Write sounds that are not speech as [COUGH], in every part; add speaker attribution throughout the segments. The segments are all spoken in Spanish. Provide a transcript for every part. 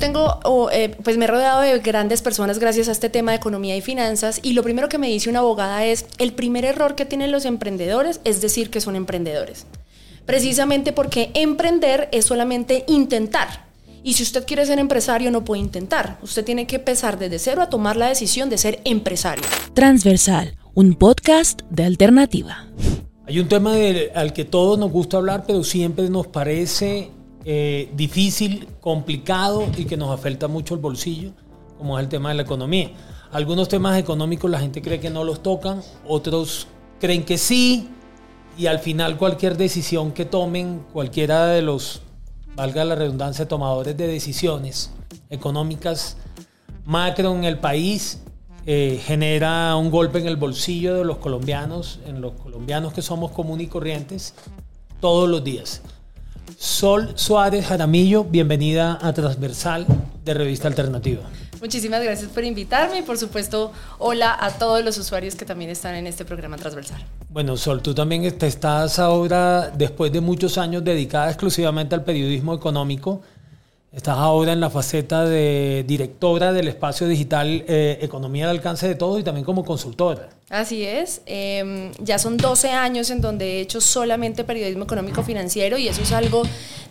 Speaker 1: tengo, eh, pues me he rodeado de grandes personas gracias a este tema de economía y finanzas y lo primero que me dice una abogada es, el primer error que tienen los emprendedores es decir que son emprendedores. Precisamente porque emprender es solamente intentar. Y si usted quiere ser empresario, no puede intentar. Usted tiene que empezar desde cero a tomar la decisión de ser empresario.
Speaker 2: Transversal, un podcast de alternativa.
Speaker 3: Hay un tema al que todos nos gusta hablar, pero siempre nos parece eh, difícil, complicado y que nos afecta mucho el bolsillo, como es el tema de la economía. Algunos temas económicos la gente cree que no los tocan, otros creen que sí, y al final cualquier decisión que tomen, cualquiera de los valga la redundancia, tomadores de decisiones económicas macro en el país, eh, genera un golpe en el bolsillo de los colombianos, en los colombianos que somos comunes y corrientes, todos los días. Sol Suárez Jaramillo, bienvenida a Transversal de Revista Alternativa.
Speaker 1: Muchísimas gracias por invitarme y por supuesto hola a todos los usuarios que también están en este programa transversal.
Speaker 3: Bueno, Sol, tú también estás ahora, después de muchos años dedicada exclusivamente al periodismo económico, estás ahora en la faceta de directora del espacio digital eh, Economía al alcance de todos y también como consultora.
Speaker 1: Así es, em, ya son 12 años en donde he hecho solamente periodismo económico financiero y eso es algo,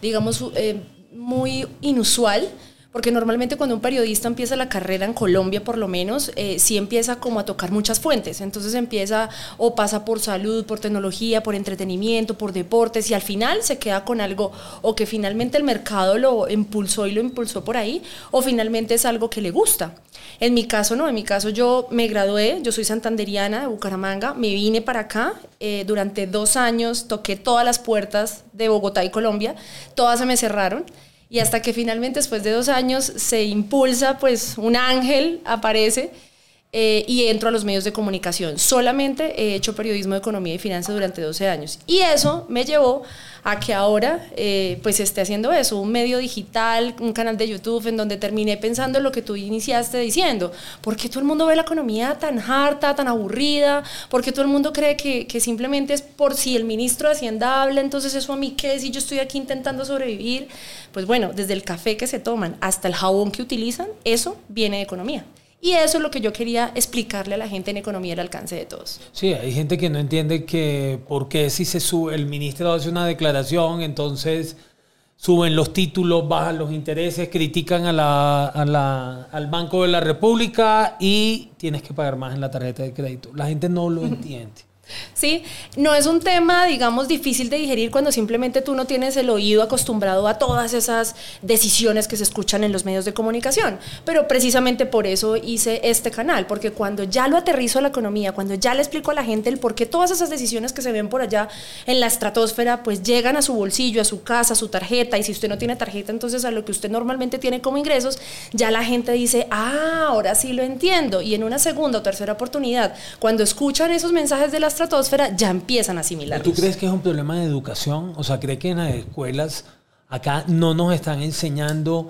Speaker 1: digamos, eh, muy inusual porque normalmente cuando un periodista empieza la carrera en Colombia, por lo menos, eh, sí empieza como a tocar muchas fuentes. Entonces empieza o pasa por salud, por tecnología, por entretenimiento, por deportes y al final se queda con algo o que finalmente el mercado lo impulsó y lo impulsó por ahí o finalmente es algo que le gusta. En mi caso no, en mi caso yo me gradué, yo soy santanderiana de Bucaramanga, me vine para acá, eh, durante dos años toqué todas las puertas de Bogotá y Colombia, todas se me cerraron y hasta que finalmente después de dos años se impulsa, pues un ángel aparece eh, y entro a los medios de comunicación. Solamente he hecho periodismo de economía y finanzas durante 12 años. Y eso me llevó a que ahora eh, pues esté haciendo eso, un medio digital, un canal de YouTube en donde terminé pensando en lo que tú iniciaste diciendo, ¿por qué todo el mundo ve la economía tan harta, tan aburrida? ¿Por qué todo el mundo cree que, que simplemente es por si el ministro de Hacienda habla, entonces eso a mí qué, si yo estoy aquí intentando sobrevivir? Pues bueno, desde el café que se toman hasta el jabón que utilizan, eso viene de economía. Y eso es lo que yo quería explicarle a la gente en economía al alcance de todos.
Speaker 3: Sí, hay gente que no entiende que por qué si se sube, el ministro hace una declaración, entonces suben los títulos, bajan los intereses, critican a la, al Banco de la República y tienes que pagar más en la tarjeta de crédito. La gente no lo [LAUGHS] entiende.
Speaker 1: Sí, no es un tema, digamos, difícil de digerir cuando simplemente tú no tienes el oído acostumbrado a todas esas decisiones que se escuchan en los medios de comunicación. Pero precisamente por eso hice este canal, porque cuando ya lo aterrizo a la economía, cuando ya le explico a la gente el por qué todas esas decisiones que se ven por allá en la estratosfera, pues llegan a su bolsillo, a su casa, a su tarjeta, y si usted no tiene tarjeta, entonces a lo que usted normalmente tiene como ingresos, ya la gente dice, ah, ahora sí lo entiendo. Y en una segunda o tercera oportunidad, cuando escuchan esos mensajes de las estratosfera ya empiezan a asimilar.
Speaker 3: ¿Tú crees que es un problema de educación? O sea, ¿crees que en las escuelas acá no nos están enseñando,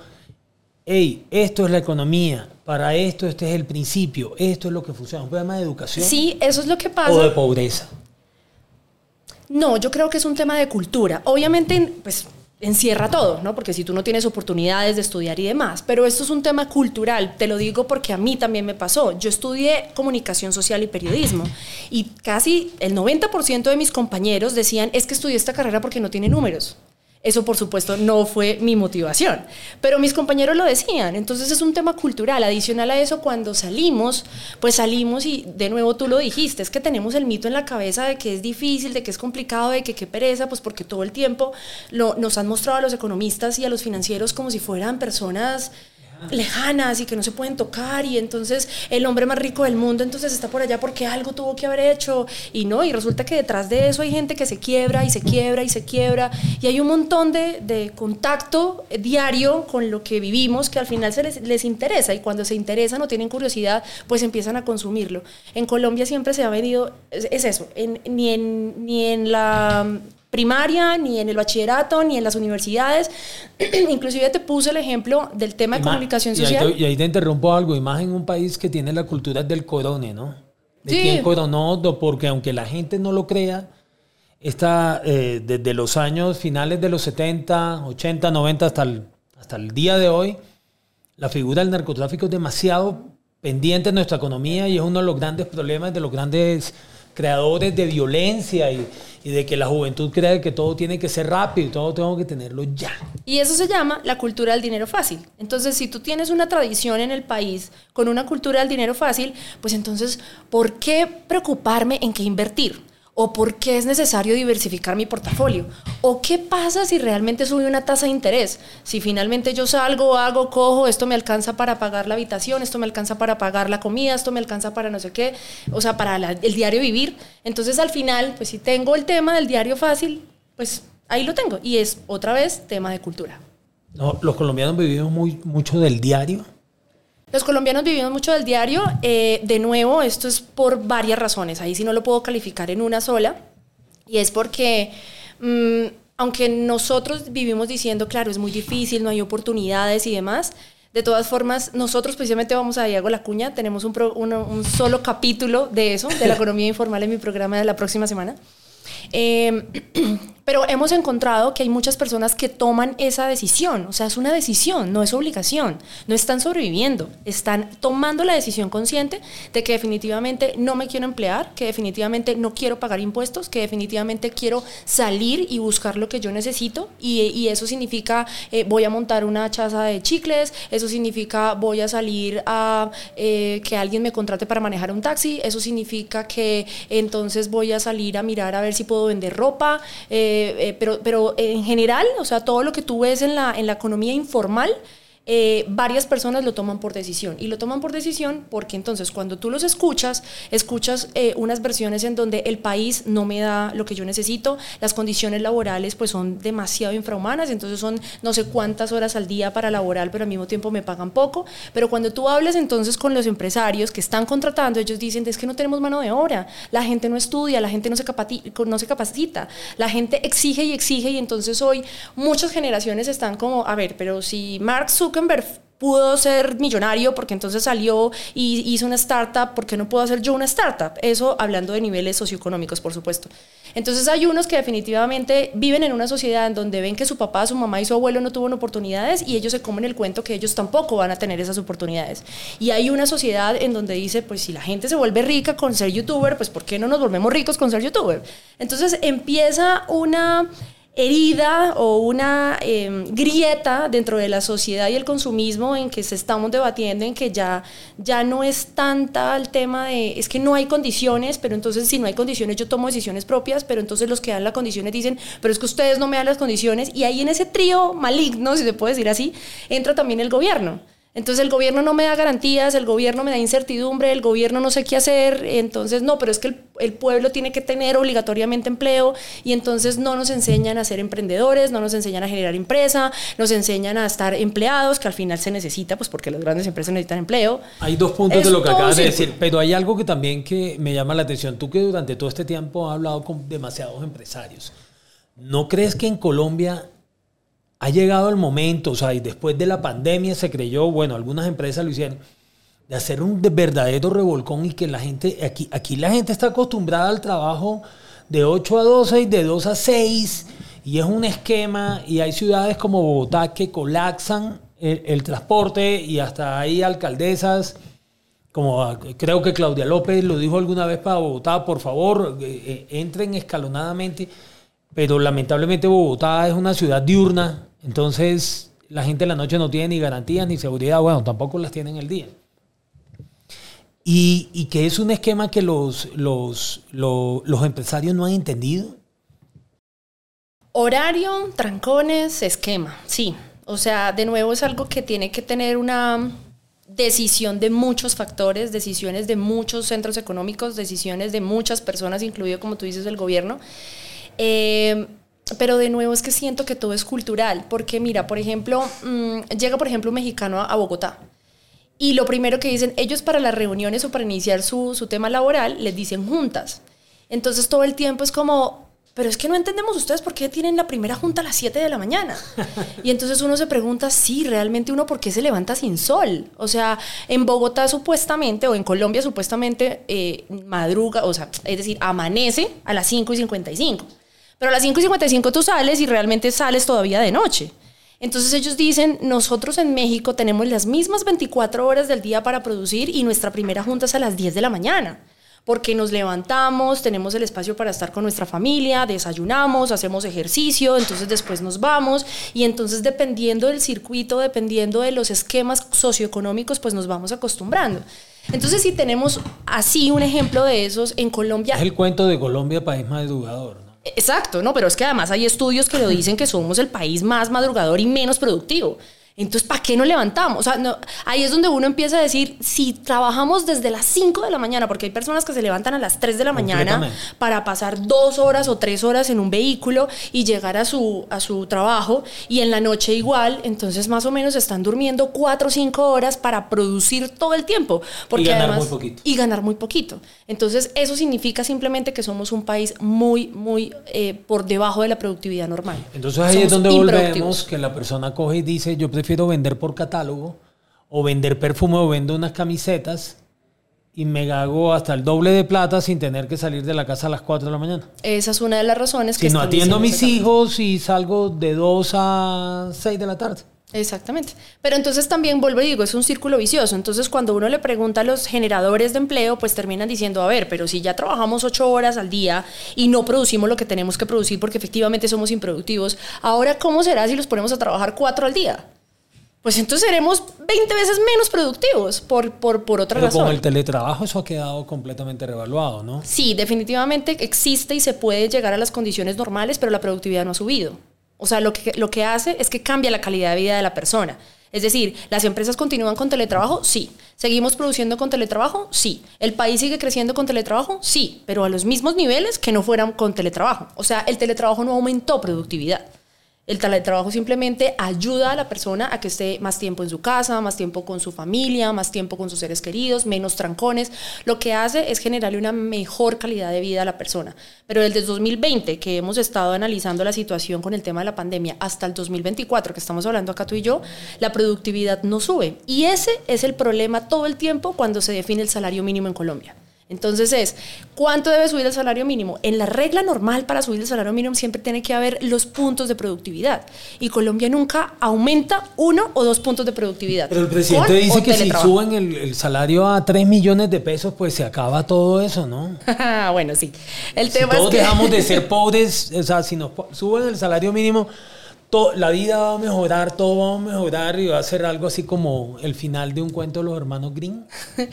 Speaker 3: hey, esto es la economía, para esto este es el principio, esto es lo que funciona? ¿Un problema de educación?
Speaker 1: Sí, eso es lo que pasa.
Speaker 3: ¿O de pobreza?
Speaker 1: No, yo creo que es un tema de cultura. Obviamente, pues encierra todo, ¿no? Porque si tú no tienes oportunidades de estudiar y demás, pero esto es un tema cultural, te lo digo porque a mí también me pasó. Yo estudié comunicación social y periodismo y casi el 90% de mis compañeros decían, es que estudié esta carrera porque no tiene números. Eso, por supuesto, no fue mi motivación, pero mis compañeros lo decían. Entonces es un tema cultural. Adicional a eso, cuando salimos, pues salimos y de nuevo tú lo dijiste, es que tenemos el mito en la cabeza de que es difícil, de que es complicado, de que qué pereza, pues porque todo el tiempo lo, nos han mostrado a los economistas y a los financieros como si fueran personas lejanas y que no se pueden tocar y entonces el hombre más rico del mundo entonces está por allá porque algo tuvo que haber hecho y no, y resulta que detrás de eso hay gente que se quiebra y se quiebra y se quiebra y hay un montón de, de contacto diario con lo que vivimos que al final se les, les, interesa y cuando se interesan o tienen curiosidad pues empiezan a consumirlo. En Colombia siempre se ha venido, es, es eso, ni, en, ni en la primaria, ni en el bachillerato, ni en las universidades. [CLEARS THROAT] Inclusive te puse el ejemplo del tema de comunicación social.
Speaker 3: Y ahí, te, interrumpo algo, y más en un país que tiene la cultura del corone, ¿no? De sí. quién coronó, porque aunque la gente no lo crea, está eh, desde los años finales de los 70, 80, 90 hasta el, hasta el día de hoy, La figura del narcotráfico es demasiado pendiente de nuestra economía y es uno de los grandes problemas de los grandes creadores de violencia y, de que la juventud cree que todo tiene que ser rápido y todo tengo que tenerlo ya.
Speaker 1: Y eso se llama la cultura del dinero fácil. Entonces, si tú tienes una tradición en el país con una cultura del dinero fácil, pues entonces, ¿por qué preocuparme en qué invertir? ¿O por qué es necesario diversificar mi portafolio? ¿O qué pasa si realmente sube una tasa de interés? Si finalmente yo salgo, hago, cojo, esto me alcanza para pagar la habitación, esto me alcanza para pagar la comida, esto me alcanza para no sé qué, o sea, para el diario vivir. Entonces al final, pues si tengo el tema del diario fácil, pues ahí lo tengo. Y es otra vez tema de cultura.
Speaker 3: No, los colombianos vivimos muy, mucho del diario.
Speaker 1: Los colombianos vivimos mucho del diario. Eh, de nuevo, esto es por varias razones. Ahí sí no lo puedo calificar en una sola. Y es porque, mm, aunque nosotros vivimos diciendo, claro, es muy difícil, no hay oportunidades y demás, de todas formas, nosotros precisamente vamos a Diego La Cuña, tenemos un, un, solo capítulo de eso, de la economía informal en mi programa de la próxima semana. Eh, [CLEARS THROAT] pero hemos encontrado que hay muchas personas que toman esa decisión, o sea, es una decisión, no es obligación, no están sobreviviendo, están tomando la decisión consciente de que definitivamente no me quiero emplear, que definitivamente no quiero pagar impuestos, que definitivamente quiero salir y buscar lo que yo necesito y, eso significa eh, voy a montar una chaza de chicles, eso significa voy a salir a eh, que alguien me contrate para manejar un taxi, eso significa que entonces voy a salir a mirar a ver si puedo vender ropa. Eh, eh, pero, pero en general, o sea, todo lo que tú ves en la, en la economía informal, eh, varias personas lo toman por decisión. Y lo toman por decisión porque entonces cuando tú los escuchas, escuchas eh, unas versiones en donde el país no me da lo que yo necesito, las condiciones laborales pues son demasiado infrahumanas, entonces son no sé cuántas horas al día para laborar, pero al mismo tiempo me pagan poco. Pero cuando tú hables entonces con los empresarios que están contratando, ellos dicen, es que no tenemos mano de obra, la gente no estudia, la gente no se, no se capacita, la gente exige y exige y entonces hoy muchas generaciones están como, a ver, pero si Mark Zuckerberg pudo ser millonario porque entonces salió y hizo una startup, ¿por qué no puedo hacer yo una startup? Eso hablando de niveles socioeconómicos, por supuesto. Entonces hay unos que definitivamente viven en una sociedad en donde ven que su papá, su mamá y su abuelo no tuvieron oportunidades y ellos se comen el cuento que ellos tampoco van a tener esas oportunidades. Y hay una sociedad en donde dice, pues si la gente se vuelve rica con ser youtuber, pues ¿por qué no nos volvemos ricos con ser youtuber? Entonces empieza una herida o una em, grieta dentro de la sociedad y el consumismo en que se estamos debatiendo, en que ya, ya no es tanta el tema de, es que no hay condiciones, pero entonces si no hay condiciones yo tomo decisiones propias, pero entonces los que dan las condiciones dicen, pero es que ustedes no me dan las condiciones, y ahí en ese trío maligno, si se puede decir así, entra también el gobierno. Entonces el gobierno no me da garantías, el gobierno me da incertidumbre, el gobierno no sé qué hacer, entonces no, pero es que el, pueblo tiene que tener obligatoriamente empleo y entonces no nos enseñan a ser emprendedores, no nos enseñan a generar empresa, nos enseñan a estar empleados, que al final se necesita, pues porque las grandes empresas necesitan empleo.
Speaker 3: Hay dos puntos de lo que acabas de decir, pero hay algo que también que me llama la atención, tú que durante todo este tiempo has hablado con demasiados empresarios, ¿no crees que en Colombia ha llegado el momento, o sea, y después de la pandemia se creyó, bueno, algunas empresas lo hicieron, de hacer un verdadero revolcón y que la gente, aquí, aquí la gente está acostumbrada al trabajo de 8 a 12 y de 2 a 6, y es un esquema, y hay ciudades como Bogotá que colapsan el, transporte y hasta hay alcaldesas como creo que Claudia López lo dijo alguna vez para Bogotá, por favor, eh, eh, entren escalonadamente, pero lamentablemente Bogotá es una ciudad diurna entonces, la gente en la noche no tiene ni garantías ni seguridad, bueno, tampoco las tiene en el día. Y, que es un esquema que los, los, los, empresarios no han entendido.
Speaker 1: Horario, trancones, esquema, sí. O sea, de nuevo es algo que tiene que tener una decisión de muchos factores, decisiones de muchos centros económicos, decisiones de muchas personas, incluido, como tú dices, el gobierno. Eh, pero de nuevo es que siento que todo es cultural, porque mira, por ejemplo, mm, llega por ejemplo un mexicano a, Bogotá y lo primero que dicen, ellos para las reuniones o para iniciar su, su tema laboral les dicen juntas. Entonces todo el tiempo es como, pero es que no entendemos ustedes por qué tienen la primera junta a las 7 de la mañana. [LAUGHS] Y entonces uno se pregunta, sí, realmente uno por qué se levanta sin sol. O sea, en Bogotá supuestamente, o en Colombia supuestamente, eh, madruga, o sea, es decir, amanece a las 5 y 55. Pero a las 5 y 55 tú sales y realmente sales todavía de noche. Entonces ellos dicen, nosotros en México tenemos las mismas 24 horas del día para producir y nuestra primera junta es a las 10 de la mañana porque nos levantamos, tenemos el espacio para estar con nuestra familia, desayunamos, hacemos ejercicio, entonces después nos vamos y entonces dependiendo del circuito, dependiendo de los esquemas socioeconómicos, pues nos vamos acostumbrando. Entonces si tenemos así un ejemplo de esos en Colombia...
Speaker 3: Es el cuento de Colombia, país madrugador.
Speaker 1: Exacto, no, pero es que además hay estudios que lo dicen que somos el país más madrugador y menos productivo. Entonces, ¿para qué no levantamos? O sea, no, ahí es donde uno empieza a decir, si trabajamos desde las 5 de la mañana, porque hay personas que se levantan a las 3 de la mañana para pasar dos horas o tres horas en un vehículo y llegar a su, a su trabajo, y en la noche igual, entonces más o menos están durmiendo 4 o 5 horas para producir todo el tiempo. Porque
Speaker 3: y ganar
Speaker 1: además,
Speaker 3: muy poquito.
Speaker 1: Y ganar muy poquito. Entonces, eso significa simplemente que somos un país muy, muy eh, por debajo de la productividad normal.
Speaker 3: Entonces ahí
Speaker 1: Somos
Speaker 3: es donde volvemos que la persona coge y dice, yo prefiero vender por catálogo o vender perfume o vendo unas camisetas y me hago hasta el doble de plata sin tener que salir de la casa a las 4 de la mañana.
Speaker 1: Esa es una de las razones que
Speaker 3: Si no atiendo a mis
Speaker 1: cambio.
Speaker 3: hijos y salgo de 2 a 6 de la tarde.
Speaker 1: Exactamente. Pero entonces también vuelvo y digo, es un círculo vicioso. Entonces cuando uno le pregunta a los generadores de empleo, pues terminan diciendo, a ver, pero si ya trabajamos ocho horas al día y no producimos lo que tenemos que producir porque efectivamente somos improductivos, ahora ¿cómo será si los ponemos a trabajar cuatro al día? Pues entonces seremos 20 veces menos productivos por, por, por otra
Speaker 3: Pero
Speaker 1: razón.
Speaker 3: con el teletrabajo eso ha quedado completamente revaluado, ¿no?
Speaker 1: Sí, definitivamente existe y se puede llegar a las condiciones normales, pero la productividad no ha subido. O sea, lo que, lo que hace es que cambia la calidad de vida de la persona. Es decir, ¿las empresas continúan con teletrabajo? Sí. ¿Seguimos produciendo con teletrabajo? Sí. ¿El país sigue creciendo con teletrabajo? Sí, pero a los mismos niveles que no fueran con teletrabajo. O sea, el teletrabajo no aumentó productividad. El teletrabajo simplemente ayuda a la persona a que esté más tiempo en su casa, más tiempo con su familia, más tiempo con sus seres queridos, menos trancones. Lo que hace es generarle una mejor calidad de vida a la persona. Pero desde el 2020, que hemos estado analizando la situación con el tema de la pandemia, hasta el 2024, que estamos hablando acá tú y yo, la productividad no sube. Y ese es el problema todo el tiempo cuando se define el salario mínimo en Colombia. Entonces es, ¿cuánto debe subir el salario mínimo? En la regla normal para subir el salario mínimo siempre tiene que haber los puntos de productividad. Y Colombia nunca aumenta uno o dos puntos de productividad.
Speaker 3: Pero el presidente dice que si suben el, el salario a 3 millones de pesos, pues se acaba todo eso, ¿no? [LAUGHS]
Speaker 1: bueno, sí. El
Speaker 3: Si
Speaker 1: tema
Speaker 3: todos
Speaker 1: es que...
Speaker 3: dejamos de ser [LAUGHS] pobres, o sea, si nos suben el salario mínimo, to- la vida va a mejorar, todo va a mejorar y va a ser algo así como el final de un cuento de los hermanos Green. [LAUGHS]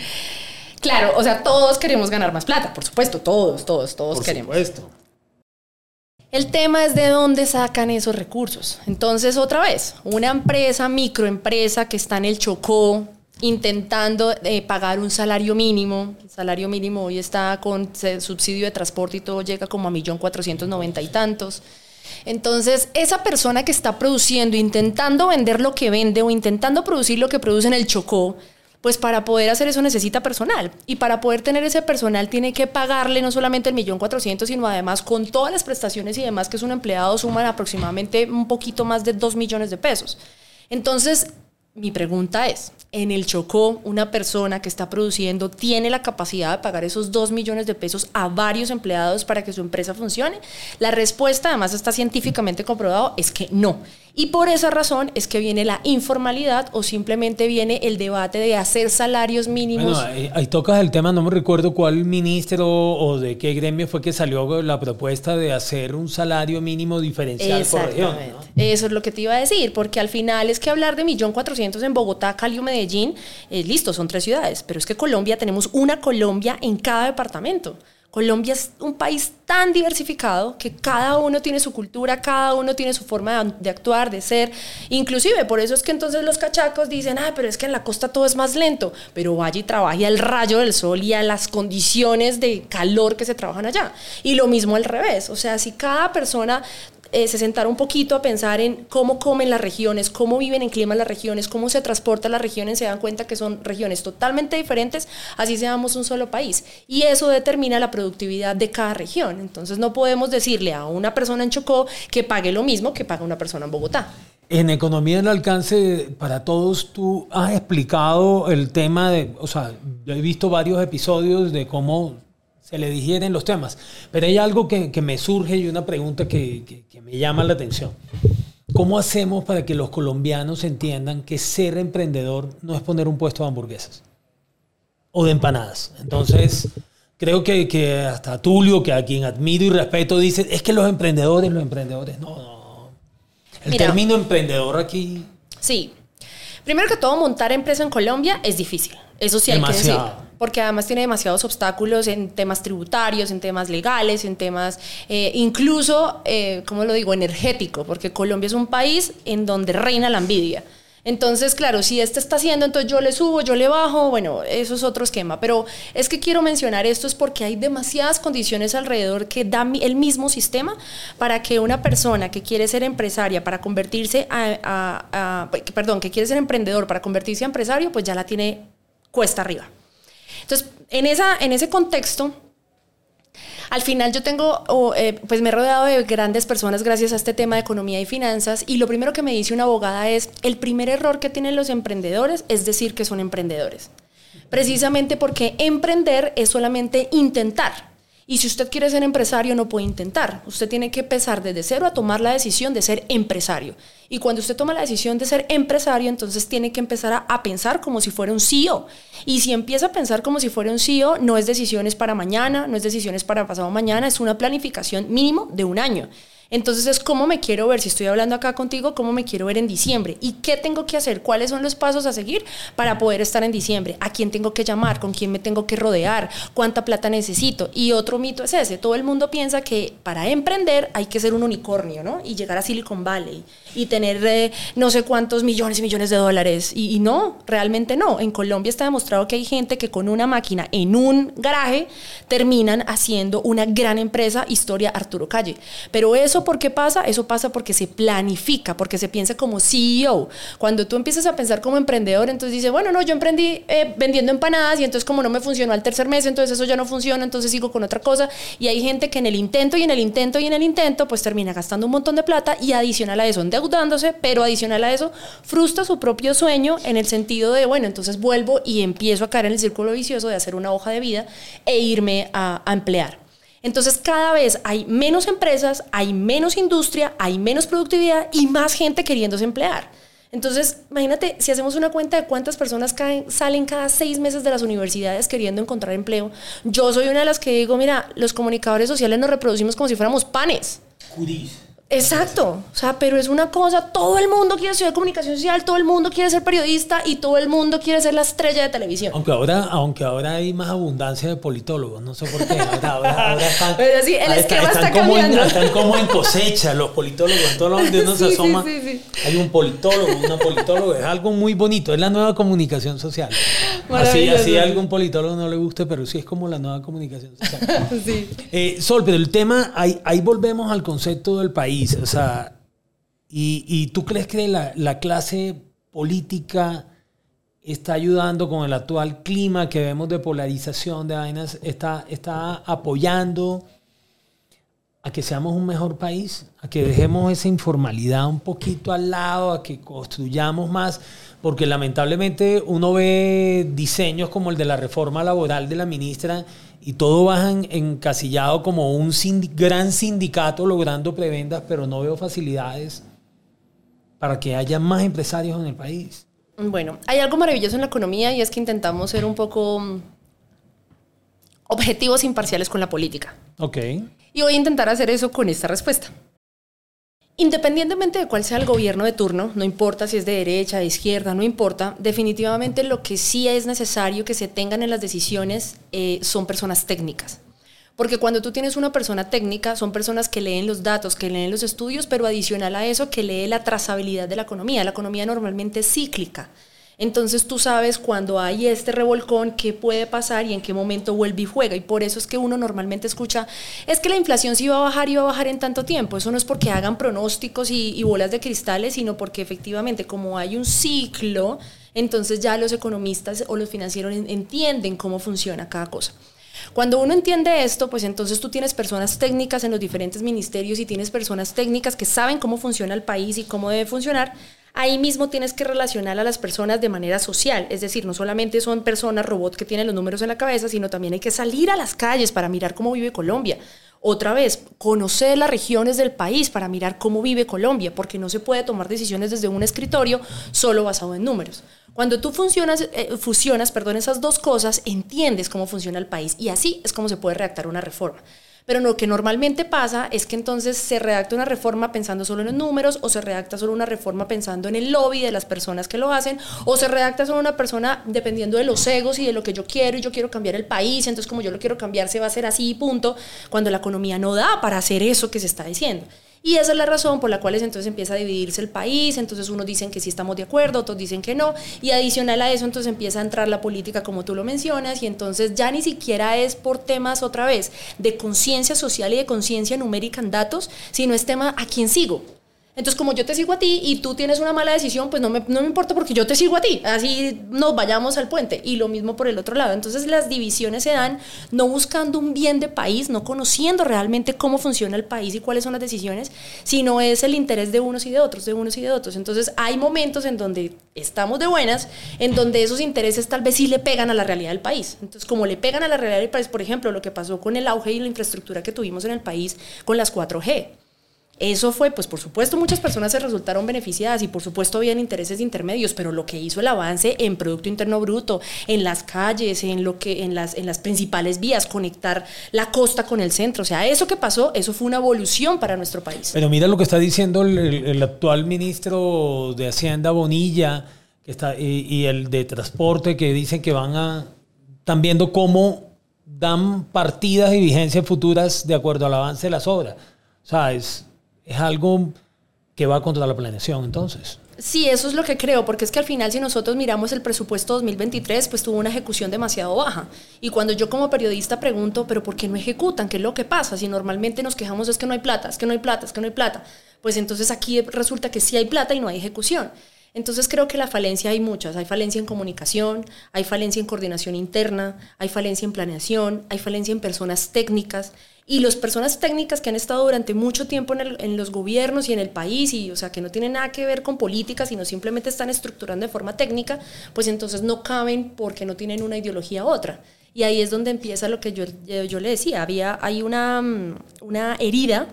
Speaker 1: Claro, o sea, todos queremos ganar más plata, por supuesto, todos, todos, todos
Speaker 3: Por
Speaker 1: queremos.
Speaker 3: supuesto.
Speaker 1: El tema es de dónde sacan esos recursos. Entonces, otra vez, una empresa, microempresa que está en el Chocó intentando eh, pagar un salario mínimo. El salario mínimo hoy está con subsidio de transporte y todo llega como a millón cuatrocientos noventa y tantos. Entonces, esa persona que está produciendo, intentando vender lo que vende o intentando producir lo que produce en el Chocó, pues para poder hacer eso necesita personal. Y para poder tener ese personal tiene que pagarle no solamente el millón cuatrocientos, sino además con todas las prestaciones y demás que es un empleado suman aproximadamente un poquito más de dos millones de pesos. Entonces, mi pregunta es, ¿en el Chocó una persona que está produciendo tiene la capacidad de pagar esos dos millones de pesos a varios empleados para que su empresa funcione? La respuesta, además está científicamente comprobado, es que no. Y por esa razón es que viene la informalidad o simplemente viene el debate de hacer salarios mínimos.
Speaker 3: Bueno, ahí, ahí tocas el tema, no me recuerdo cuál ministro o de qué gremio fue que salió la propuesta de hacer un salario mínimo diferencial por región. ¿no?
Speaker 1: Eso es lo que te iba a decir, porque al final es que hablar de millón cuatrocientos en Bogotá, Cali o Medellín, eh, listo, son tres ciudades, pero es que Colombia tenemos una Colombia en cada departamento. Colombia es un país tan diversificado que cada uno tiene su cultura, cada uno tiene su forma de, actuar, de ser. Inclusive, por eso es que entonces los cachacos dicen, ah, pero es que en la costa todo es más lento, pero vaya y trabaje al rayo del sol y a las condiciones de calor que se trabajan allá. Y lo mismo al revés, o sea, si cada persona eh, se sentara un poquito a pensar en cómo comen las regiones, cómo viven en clima las regiones, cómo se transportan las regiones, se dan cuenta que son regiones totalmente diferentes, así seamos un solo país. Y eso determina la productividad de cada región. Entonces no podemos decirle a una persona en Chocó que pague lo mismo que paga una persona en Bogotá.
Speaker 3: En Economía del Alcance para Todos, tú has explicado el tema de, o sea, yo he visto varios episodios de cómo se le digieren los temas, pero hay algo que, que me surge y una pregunta que, que- que me llama la atención. ¿cómo hacemos para que los colombianos entiendan que ser emprendedor no es poner un puesto de hamburguesas o de empanadas? Entonces, creo que, que hasta Tulio, que a quien admiro y respeto, dice, es que los emprendedores, los emprendedores, no, no. El
Speaker 1: Mira.
Speaker 3: término emprendedor aquí...
Speaker 1: Sí. Primero que todo, montar empresa en Colombia es difícil. Eso sí hay que decir. Porque además tiene demasiados obstáculos en temas tributarios, en temas legales, en temas eh, incluso, eh, ¿cómo lo digo?, energético. Porque Colombia es un país en donde reina la envidia. Entonces, claro, si este está haciendo, entonces yo le subo, yo le bajo, bueno, eso es otro esquema. Pero es que quiero mencionar esto es porque hay demasiadas condiciones alrededor que da el mismo sistema para que una persona que quiere ser empresaria para convertirse a, perdón, que quiere ser emprendedor para convertirse a empresario, pues ya la tiene cuesta arriba. Entonces, en, esa, en ese contexto, al final yo tengo, eh, pues me he rodeado de grandes personas gracias a este tema de economía y finanzas y lo primero que me dice una abogada es, el primer error que tienen los emprendedores es decir que son emprendedores. Precisamente porque emprender es solamente intentar. Y si usted quiere ser empresario, no puede intentar. Usted tiene que empezar desde cero a tomar la decisión de ser empresario. Y cuando usted toma la decisión de ser empresario, entonces tiene que empezar a, pensar como si fuera un CEO. Y si empieza a pensar como si fuera un CEO, no es decisiones para mañana, no es decisiones para pasado mañana, es una planificación mínimo de un año. Entonces es cómo me quiero ver, si estoy hablando acá contigo, cómo me quiero ver en diciembre y qué tengo que hacer, cuáles son los pasos a seguir para poder estar en diciembre, a quién tengo que llamar, con quién me tengo que rodear, cuánta plata necesito. Y otro mito es ese, todo el mundo piensa que para emprender hay que ser un unicornio, ¿no? Y llegar a Silicon Valley y tener eh, no sé cuántos millones y millones de dólares. Y, y no, realmente no. En Colombia está demostrado que hay gente que con una máquina en un garaje terminan haciendo una gran empresa, historia Arturo Calle. Pero eso, ¿por qué pasa? Eso pasa porque se planifica, porque se piensa como CEO. Cuando tú empiezas a pensar como emprendedor, entonces dices, bueno, no, yo emprendí eh, vendiendo empanadas y entonces como no me funcionó al tercer mes, entonces eso ya no funciona, entonces sigo con otra cosa. Y hay gente que en el intento y en el intento y en el intento, pues termina gastando un montón de plata y adicional a eso, endeudándose, pero adicional a eso, frustra su propio sueño en el sentido de, bueno, entonces vuelvo y empiezo a caer en el círculo vicioso de hacer una hoja de vida e irme a emplear. Entonces cada vez hay menos empresas, hay menos industria, hay menos productividad y más gente queriéndose emplear. Entonces, imagínate, si hacemos una cuenta de cuántas personas salen cada seis meses de las universidades queriendo encontrar empleo, yo soy una de las que digo, mira, los comunicadores sociales nos reproducimos como si fuéramos panes. Exacto, o sea, pero es una cosa, todo el mundo quiere estudiar comunicación social, todo el mundo quiere ser periodista y todo el mundo quiere ser la estrella de televisión.
Speaker 3: Aunque ahora, aunque ahora hay más abundancia de politólogos, no sé por qué. Ahora, ahora- ahora [LAUGHS] están,
Speaker 1: Pero sí, el
Speaker 3: ahora
Speaker 1: esquema
Speaker 3: están
Speaker 1: está
Speaker 3: como en, están como en cosecha los politólogos. Todos los [LAUGHS] donde uno se
Speaker 1: Sí, sí,
Speaker 3: asoma,
Speaker 1: sí,
Speaker 3: hay un politólogo, una politóloga. Es algo muy bonito. Es la nueva comunicación social. Así, así a algún politólogo no le guste, pero sí es como la nueva comunicación social. [LAUGHS] Eh, Sol, pero el tema, ahí, ahí volvemos al concepto del país. O sea, y, y tú crees que la, la clase política está ayudando con el actual clima que vemos de polarización de vainas, está, está apoyando a que seamos un mejor país, a que dejemos esa informalidad un poquito al lado, a que construyamos más, porque lamentablemente uno ve diseños como el de la reforma laboral de la ministra y todo baja en- encasillado como un gran sindicato logrando prebendas, pero no veo facilidades para que haya más empresarios en el país.
Speaker 1: Bueno, hay algo maravilloso en la economía y es que intentamos ser un poco mm, objetivos imparciales con la política.
Speaker 3: Ok.
Speaker 1: Y voy a intentar hacer eso con esta respuesta. Independientemente de cuál sea el gobierno de turno, no importa si es de derecha, de izquierda, no importa, definitivamente lo que sí es necesario que se tengan en las decisiones eh, son personas técnicas. Porque cuando tú tienes una persona técnica, son personas que leen los datos, que leen los estudios, pero adicional a eso, que lee la trazabilidad de la economía. La economía normalmente es cíclica. Entonces tú sabes cuando hay este revolcón qué puede pasar y en qué momento vuelve y juega. Y por eso es que uno normalmente escucha, es que la inflación sí iba a bajar y iba a bajar en tanto tiempo. Eso no es porque hagan pronósticos y, y bolas de cristales, sino porque efectivamente como hay un ciclo, entonces ya los economistas o los financieros en- entienden cómo funciona cada cosa. Cuando uno entiende esto, pues entonces tú tienes personas técnicas en los diferentes ministerios y tienes personas técnicas que saben cómo funciona el país y cómo debe funcionar. Ahí mismo tienes que relacionar a las personas de manera social, es decir, no solamente son personas robots que tienen los números en la cabeza, sino también hay que salir a las calles para mirar cómo vive Colombia. Otra vez, conocer las regiones del país para mirar cómo vive Colombia, porque no se puede tomar decisiones desde un escritorio solo basado en números. Cuando tú funcionas, eh, fusionas perdón, esas dos cosas, entiendes cómo funciona el país y así es como se puede redactar una reforma. Pero lo que normalmente pasa es que entonces se redacta una reforma pensando solo en los números o se redacta solo una reforma pensando en el lobby de las personas que lo hacen o se redacta solo una persona dependiendo de los egos y de lo que yo quiero y yo quiero cambiar el país, entonces como yo lo quiero cambiar se va a hacer así punto, cuando la economía no da para hacer eso que se está diciendo. Y esa es la razón por la cual entonces empieza a dividirse el país, entonces unos dicen que sí estamos de acuerdo, otros dicen que no, y adicional a eso entonces empieza a entrar la política como tú lo mencionas, y entonces ya ni siquiera es por temas otra vez de conciencia social y de conciencia numérica en datos, sino es tema a quién sigo. Entonces, como yo te sigo a ti y tú tienes una mala decisión, pues no me, no me importa porque yo te sigo a ti. Así nos vayamos al puente. Y lo mismo por el otro lado. Entonces, las divisiones se dan no buscando un bien de país, no conociendo realmente cómo funciona el país y cuáles son las decisiones, sino es el interés de unos y de otros, de unos y de otros. Entonces, hay momentos en donde estamos de buenas, en donde esos intereses tal vez sí le pegan a la realidad del país. Entonces, como le pegan a la realidad del país, por ejemplo, lo que pasó con el auge y la infraestructura que tuvimos en el país con las 4G. Eso fue, pues por supuesto muchas personas se resultaron beneficiadas y por supuesto habían intereses intermedios, pero lo que hizo el avance en Producto Interno Bruto, en las calles, en, lo que, en, las, en las principales vías, conectar la costa con el centro, o sea, eso que pasó, eso fue una evolución para nuestro país.
Speaker 3: Pero mira lo que está diciendo el, actual ministro de Hacienda, Bonilla, que está, y, y el de Transporte, que dicen que van a, están viendo cómo dan partidas y vigencias futuras de acuerdo al avance de las obras. O sea, es, es algo que va contra la planeación entonces.
Speaker 1: Sí, eso es lo que creo, porque es que al final si nosotros miramos el presupuesto 2023, pues tuvo una ejecución demasiado baja. Y cuando yo como periodista pregunto, pero ¿por qué no ejecutan? ¿Qué es lo que pasa? Si normalmente nos quejamos es que no hay plata, es que no hay plata, es que no hay plata. Pues entonces aquí resulta que sí hay plata y no hay ejecución. Entonces creo que la falencia hay muchas. Hay falencia en comunicación, hay falencia en coordinación interna, hay falencia en planeación, hay falencia en personas técnicas. Y las personas técnicas que han estado durante mucho tiempo en, los gobiernos y en el país, y o sea, que no tienen nada que ver con política, sino simplemente están estructurando de forma técnica, pues entonces no caben porque no tienen una ideología u otra. Y ahí es donde empieza lo que yo, yo le decía, había, hay una, mm, una herida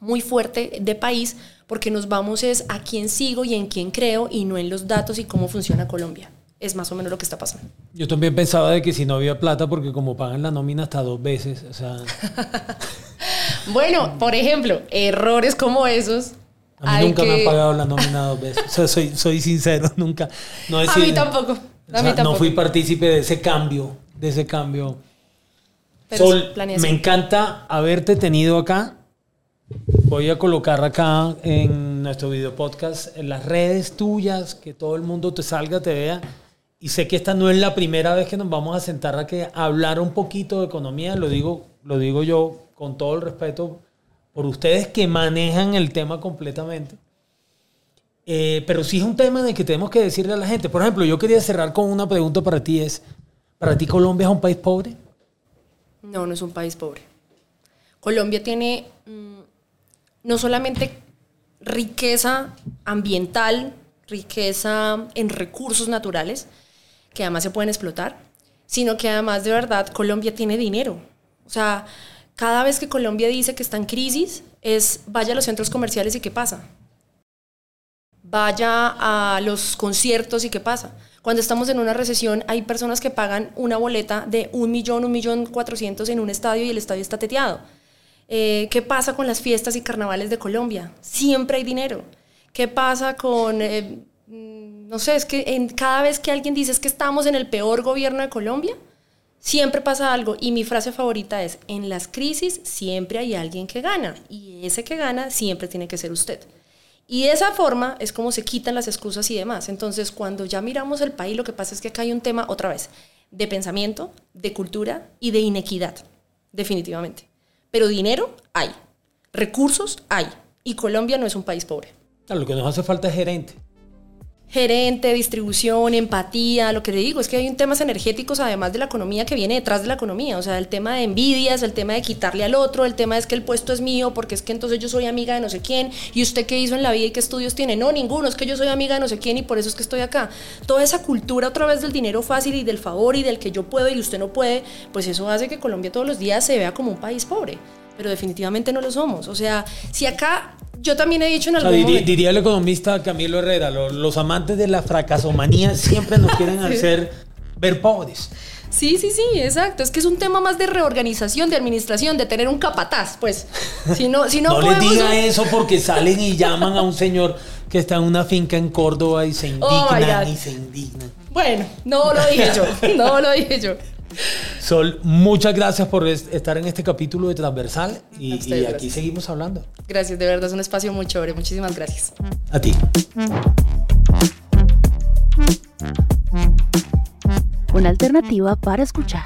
Speaker 1: muy fuerte de país porque nos vamos es a quién sigo y en quién creo y no en los datos y cómo funciona Colombia es más o menos lo que está pasando.
Speaker 3: Yo también pensaba de que si no había plata, porque como pagan la nómina hasta dos veces, o sea... [LAUGHS]
Speaker 1: bueno, por ejemplo, errores como esos.
Speaker 3: A mí nunca me han pagado la nómina dos veces. O sea, soy, soy sincero, [LAUGHS] nunca.
Speaker 1: No a mí tampoco. A mí tampoco.
Speaker 3: No fui partícipe de ese cambio, de ese cambio. Sol, me encanta haberte tenido acá. Voy a colocar acá en nuestro video podcast en las redes tuyas, que todo el mundo te salga, te vea y sé que esta no es la primera vez que nos vamos a sentar a, que, hablar un poquito de economía, lo digo, lo digo yo con todo el respeto por ustedes que manejan el tema completamente. Eh, pero sí es un tema de que tenemos que decirle a la gente. Por ejemplo, yo quería cerrar con una pregunta para ti. Es, ¿para ti Colombia es un país pobre?
Speaker 1: No, no es un país pobre. Colombia tiene mm, no solamente riqueza ambiental, riqueza en recursos naturales, que además se pueden explotar, sino que además de verdad Colombia tiene dinero. O sea, cada vez que Colombia dice que está en crisis, es vaya a los centros comerciales y qué pasa. Vaya a los conciertos y qué pasa. Cuando estamos en una recesión hay personas que pagan una boleta de un millón, un millón cuatrocientos en un estadio y el estadio está teteado. Eh, ¿Qué pasa con las fiestas y carnavales de Colombia? Siempre hay dinero. ¿Qué pasa con... Eh, no sé, es que en, cada vez que alguien dice que estamos en el peor gobierno de Colombia, siempre pasa algo. Y mi frase favorita es, en las crisis siempre hay alguien que gana. Y ese que gana siempre tiene que ser usted. Y de esa forma es como se quitan las excusas y demás. Entonces, cuando ya miramos el país, lo que pasa es que acá hay un tema, otra vez, de pensamiento, de cultura y de inequidad, definitivamente. Pero dinero hay, recursos hay. Y Colombia no es un país pobre.
Speaker 3: lo que nos hace falta es gerente
Speaker 1: gerente, distribución, empatía, lo que te digo es que hay un temas energéticos además de la economía que viene detrás de la economía, o sea, el tema de envidias, el tema de quitarle al otro, el tema es que el puesto es mío porque es que entonces yo soy amiga de no sé quién y usted qué hizo en la vida y qué estudios tiene, no, ninguno, es que yo soy amiga de no sé quién y por eso es que estoy acá. Toda esa cultura a través del dinero fácil y del favor y del que yo puedo y usted no puede, pues eso hace que Colombia todos los días se vea como un país pobre. Pero definitivamente no lo somos. O sea, si acá yo también he dicho en
Speaker 3: O sea,
Speaker 1: algún
Speaker 3: diri-
Speaker 1: momento...
Speaker 3: diría el economista Camilo Herrera, lo- los, amantes de la fracasomanía siempre nos quieren [LAUGHS] hacer ver pobres.
Speaker 1: Sí, sí, sí, exacto. Es que es un tema más de reorganización, de administración, de tener un capataz, pues. [LAUGHS] Si no, si no,
Speaker 3: No, les
Speaker 1: podemos-
Speaker 3: diga eso porque salen y llaman a un señor que está en una finca en Córdoba y se
Speaker 1: Oh,
Speaker 3: indignan y se indignan.
Speaker 1: Bueno, no lo dije yo, no lo dije yo.
Speaker 3: Sol, muchas gracias por es- estar en este capítulo de Transversal y, aquí
Speaker 1: gracias.
Speaker 3: seguimos hablando.
Speaker 1: Gracias, de verdad, es un espacio muy chévere. Muchísimas gracias.
Speaker 3: A ti.
Speaker 2: Una alternativa para escuchar.